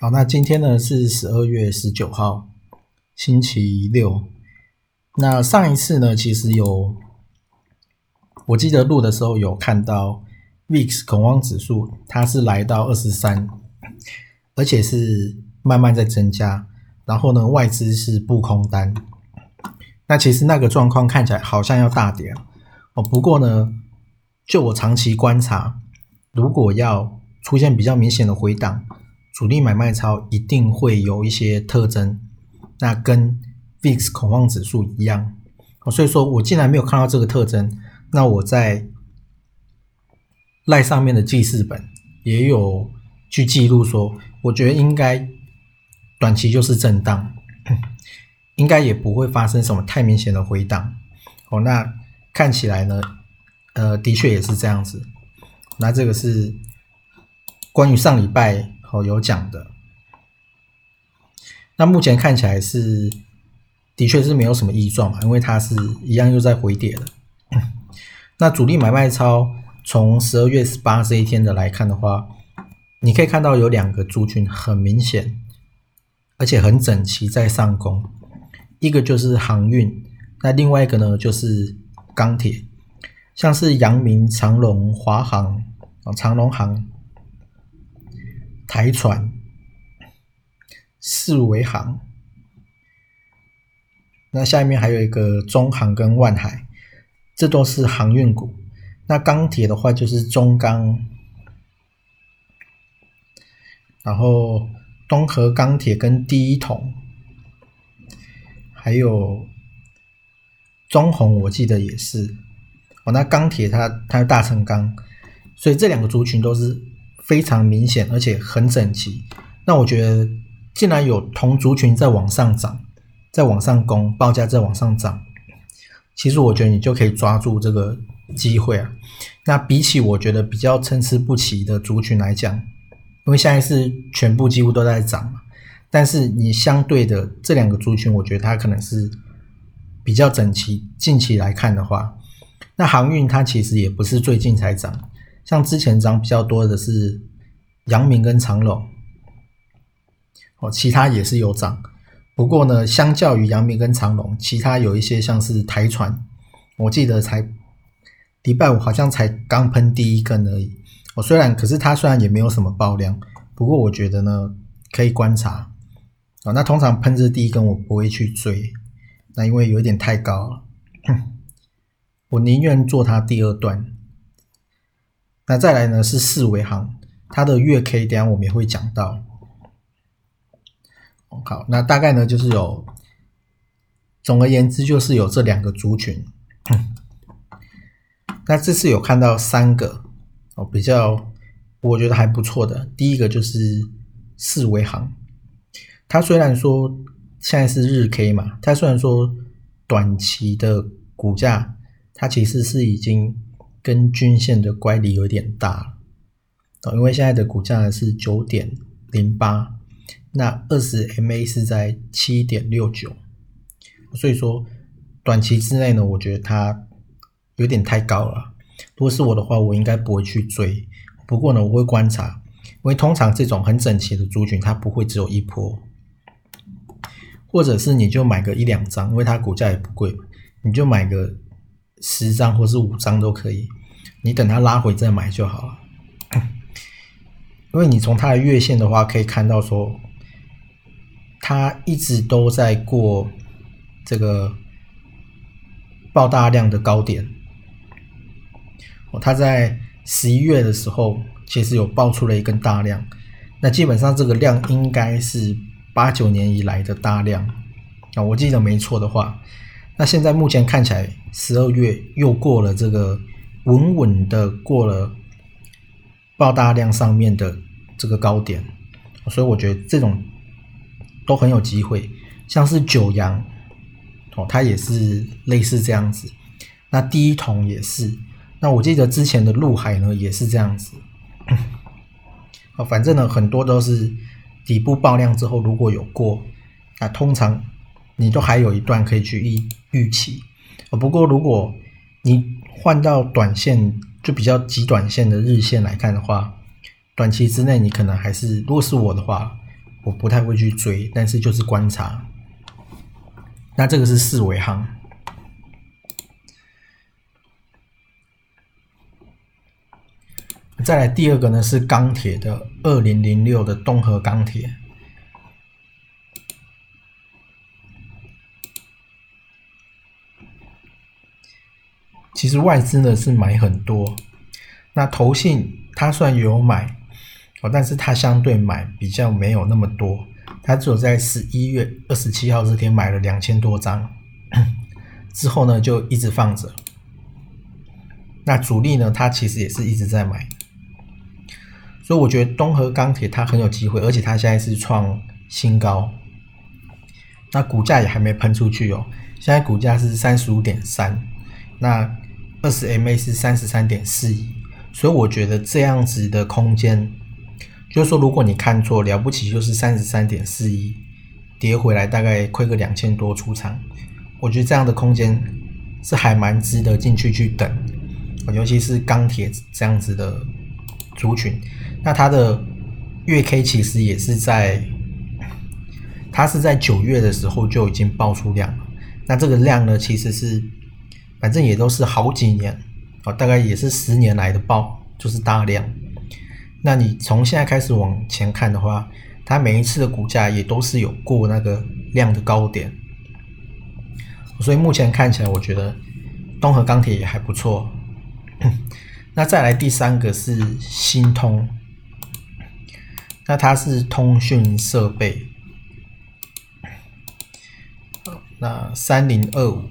好，那今天呢是十二月十九号，星期六。那上一次呢，其实有，我记得录的时候有看到 VIX 恐慌指数，它是来到二十三，而且是慢慢在增加。然后呢，外资是不空单。那其实那个状况看起来好像要大跌哦。不过呢，就我长期观察，如果要出现比较明显的回档。主力买卖超一定会有一些特征，那跟 VIX 恐慌指数一样，所以说我既然没有看到这个特征，那我在赖上面的记事本也有去记录说，我觉得应该短期就是震荡，应该也不会发生什么太明显的回档。哦，那看起来呢，呃，的确也是这样子。那这个是关于上礼拜。哦，有讲的。那目前看起来是，的确是没有什么异状嘛，因为它是一样又在回跌了。那主力买卖超从十二月十八这一天的来看的话，你可以看到有两个族群很明显，而且很整齐在上攻，一个就是航运，那另外一个呢就是钢铁，像是阳明、长隆、华航啊，长隆航。台船、四维航，那下面还有一个中航跟万海，这都是航运股。那钢铁的话就是中钢，然后东河钢铁跟第一桶，还有中红，我记得也是。哦，那钢铁它它大成钢，所以这两个族群都是。非常明显，而且很整齐。那我觉得，既然有同族群在往上涨，在往上攻，报价在往上涨，其实我觉得你就可以抓住这个机会啊。那比起我觉得比较参差不齐的族群来讲，因为现在是全部几乎都在涨嘛，但是你相对的这两个族群，我觉得它可能是比较整齐。近期来看的话，那航运它其实也不是最近才涨。像之前涨比较多的是阳明跟长隆，哦，其他也是有涨，不过呢，相较于阳明跟长隆，其他有一些像是台船，我记得才礼拜五好像才刚喷第一根而已，哦，虽然可是它虽然也没有什么爆量，不过我觉得呢可以观察，啊，那通常喷这第一根我不会去追，那因为有点太高了，我宁愿做它第二段。那再来呢是四维行，它的月 K 等下我们也会讲到。好，那大概呢就是有，总而言之就是有这两个族群。那这次有看到三个哦，比较我觉得还不错的。第一个就是四维行，它虽然说现在是日 K 嘛，它虽然说短期的股价，它其实是已经。跟均线的乖离有点大哦，因为现在的股价是九点零八，那二十 MA 是在七点六九，所以说短期之内呢，我觉得它有点太高了。如果是我的话，我应该不会去追。不过呢，我会观察，因为通常这种很整齐的族群，它不会只有一波，或者是你就买个一两张，因为它股价也不贵，你就买个。十张或是五张都可以，你等它拉回再买就好了。因为你从它的月线的话，可以看到说，它一直都在过这个爆大量的高点。哦，它在十一月的时候，其实有爆出了一根大量。那基本上这个量应该是八九年以来的大量啊，我记得没错的话。那现在目前看起来，十二月又过了这个稳稳的过了爆大量上面的这个高点，所以我觉得这种都很有机会。像是九阳哦，它也是类似这样子。那第一桶也是。那我记得之前的陆海呢也是这样子。啊，反正呢很多都是底部爆量之后如果有过，那通常你都还有一段可以去预预期。不过如果你换到短线就比较极短线的日线来看的话，短期之内你可能还是，如果是我的话，我不太会去追，但是就是观察。那这个是四维行。再来第二个呢是钢铁的二零零六的东河钢铁，其实外资呢是买很多，那投信它虽然有买哦，但是它相对买比较没有那么多，它只有在十一月二十七号这天买了两千多张，之后呢就一直放着，那主力呢它其实也是一直在买。所以我觉得东河钢铁它很有机会，而且它现在是创新高，那股价也还没喷出去哦。现在股价是三十五点三，那二十 MA 是三十三点四一，所以我觉得这样子的空间，就是说如果你看错了不起，就是三十三点四一跌回来大概亏个两千多出场，我觉得这样的空间是还蛮值得进去去等，尤其是钢铁这样子的族群。那它的月 K 其实也是在，它是在九月的时候就已经爆出量了。那这个量呢，其实是反正也都是好几年啊，大概也是十年来的报，就是大量。那你从现在开始往前看的话，它每一次的股价也都是有过那个量的高点，所以目前看起来，我觉得东河钢铁也还不错。那再来第三个是新通。那它是通讯设备，那三零二五，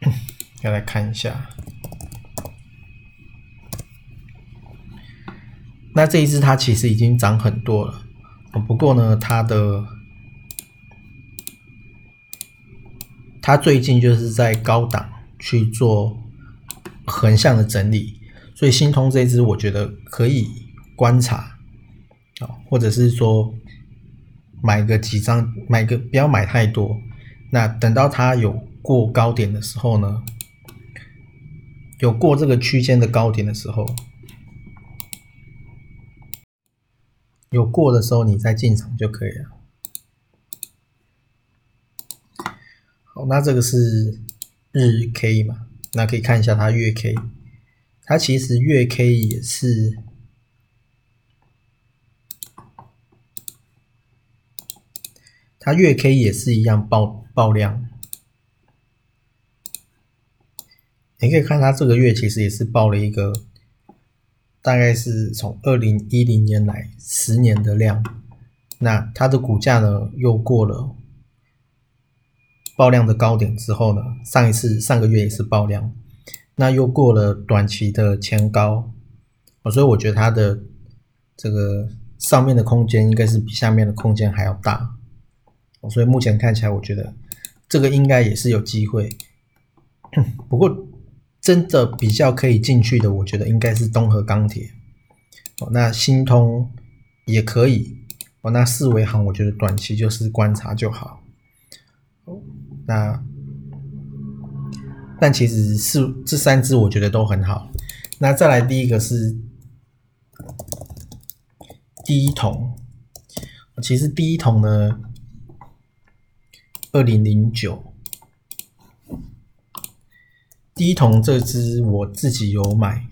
要来看一下。那这一只它其实已经涨很多了，不过呢，它的它最近就是在高档去做横向的整理，所以新通这一只我觉得可以观察。或者是说买个几张，买个不要买太多。那等到它有过高点的时候呢，有过这个区间的高点的时候，有过的时候你再进场就可以了。好，那这个是日 K 嘛？那可以看一下它月 K，它其实月 K 也是。它月 K 也是一样爆爆量，你可以看它这个月其实也是爆了一个，大概是从二零一零年来十年的量，那它的股价呢又过了爆量的高点之后呢，上一次上个月也是爆量，那又过了短期的前高，所以我觉得它的这个上面的空间应该是比下面的空间还要大。所以目前看起来，我觉得这个应该也是有机会。不过，真的比较可以进去的，我觉得应该是东河钢铁。哦，那新通也可以。哦，那四维行，我觉得短期就是观察就好。哦那但其实是这三只，我觉得都很好。那再来第一个是第一桶。其实第一桶呢。二零零九，第一桶这支我自己有买，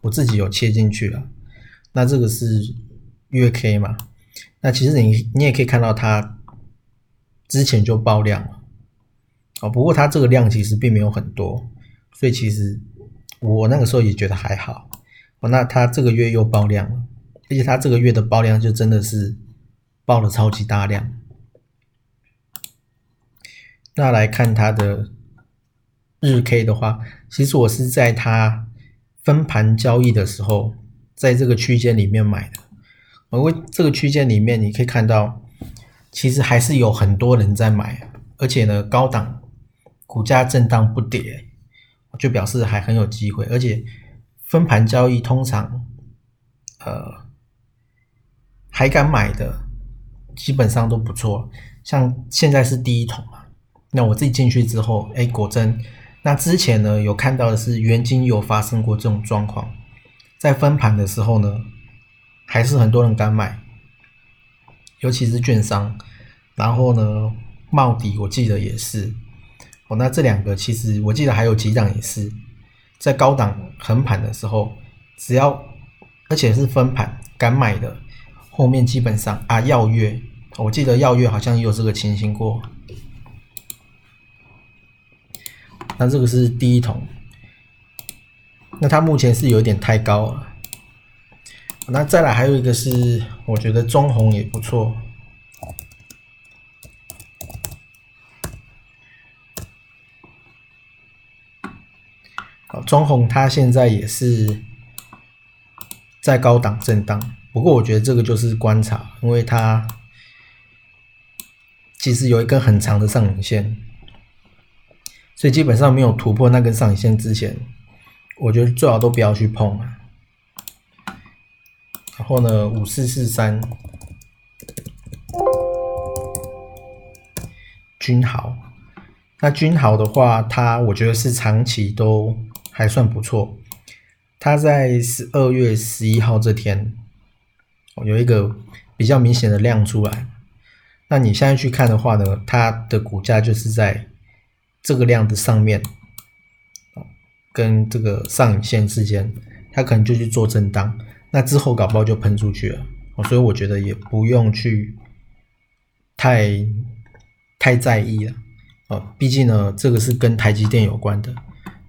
我自己有切进去了。那这个是月 K 嘛？那其实你你也可以看到它之前就爆量了，哦，不过它这个量其实并没有很多，所以其实我那个时候也觉得还好。哦，那它这个月又爆量了，而且它这个月的爆量就真的是爆了超级大量。那来看它的日 K 的话，其实我是在它分盘交易的时候，在这个区间里面买的。因为这个区间里面你可以看到，其实还是有很多人在买，而且呢，高档股价震荡不跌，就表示还很有机会。而且分盘交易通常，呃，还敢买的基本上都不错。像现在是第一桶嘛，那我自己进去之后，哎，果真。那之前呢，有看到的是元金有发生过这种状况，在分盘的时候呢。还是很多人敢买，尤其是券商，然后呢，茂迪我记得也是，哦，那这两个其实我记得还有几档也是，在高档横盘的时候，只要而且是分盘敢买的，后面基本上啊耀月，我记得耀月好像也有这个情形过，那这个是第一桶，那它目前是有点太高了。那再来还有一个是，我觉得中红也不错。好，中红它现在也是在高档震荡，不过我觉得这个就是观察，因为它其实有一根很长的上影线，所以基本上没有突破那根上影线之前，我觉得最好都不要去碰啊。然后呢，五四四三，君豪。那君豪的话，它我觉得是长期都还算不错。它在十二月十一号这天，有一个比较明显的量出来。那你现在去看的话呢，它的股价就是在这个量的上面，跟这个上影线之间，它可能就去做震荡。那之后搞不好就喷出去了，所以我觉得也不用去太太在意了，哦，毕竟呢，这个是跟台积电有关的。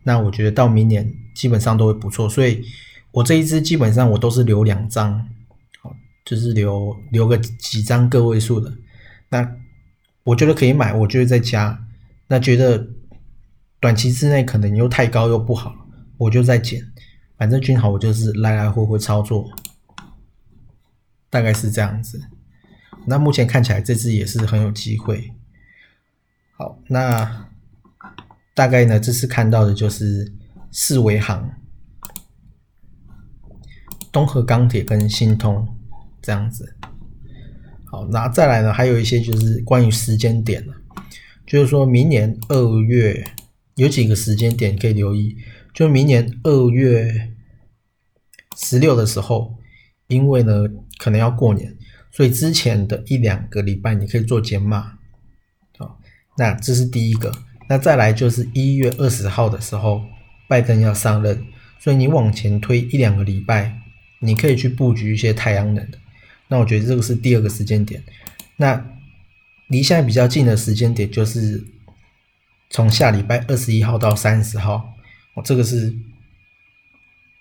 那我觉得到明年基本上都会不错，所以我这一支基本上我都是留两张，就是留留个几张个位数的。那我觉得可以买，我就会再加。那觉得短期之内可能又太高又不好，我就再减。反正均好，我就是来来回回操作，大概是这样子。那目前看起来这只也是很有机会。好，那大概呢，这次看到的就是四维行、东河钢铁跟新通这样子。好，那再来呢，还有一些就是关于时间点了，就是说明年二月有几个时间点可以留意。就明年二月十六的时候，因为呢可能要过年，所以之前的一两个礼拜你可以做减码，好，那这是第一个。那再来就是一月二十号的时候，拜登要上任，所以你往前推一两个礼拜，你可以去布局一些太阳能的。那我觉得这个是第二个时间点。那离现在比较近的时间点就是从下礼拜二十一号到三十号。哦，这个是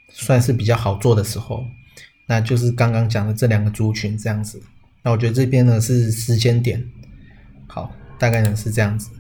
算是比较好做的时候，那就是刚刚讲的这两个族群这样子。那我觉得这边呢是时间点，好，大概呢是这样子。